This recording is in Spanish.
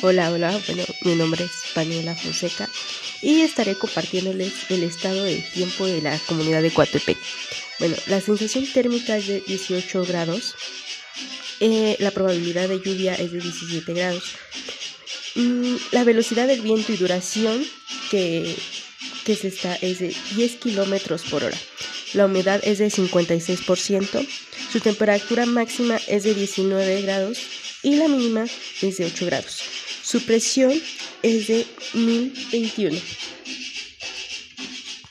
Hola, hola, bueno, mi nombre es Paniela Fonseca y estaré compartiéndoles el estado del tiempo de la comunidad de Coatepec. Bueno, la sensación térmica es de 18 grados, eh, la probabilidad de lluvia es de 17 grados, mm, la velocidad del viento y duración que, que se está es de 10 kilómetros por hora, la humedad es de 56%, su temperatura máxima es de 19 grados y la mínima es de 8 grados. Su presión es de 1021.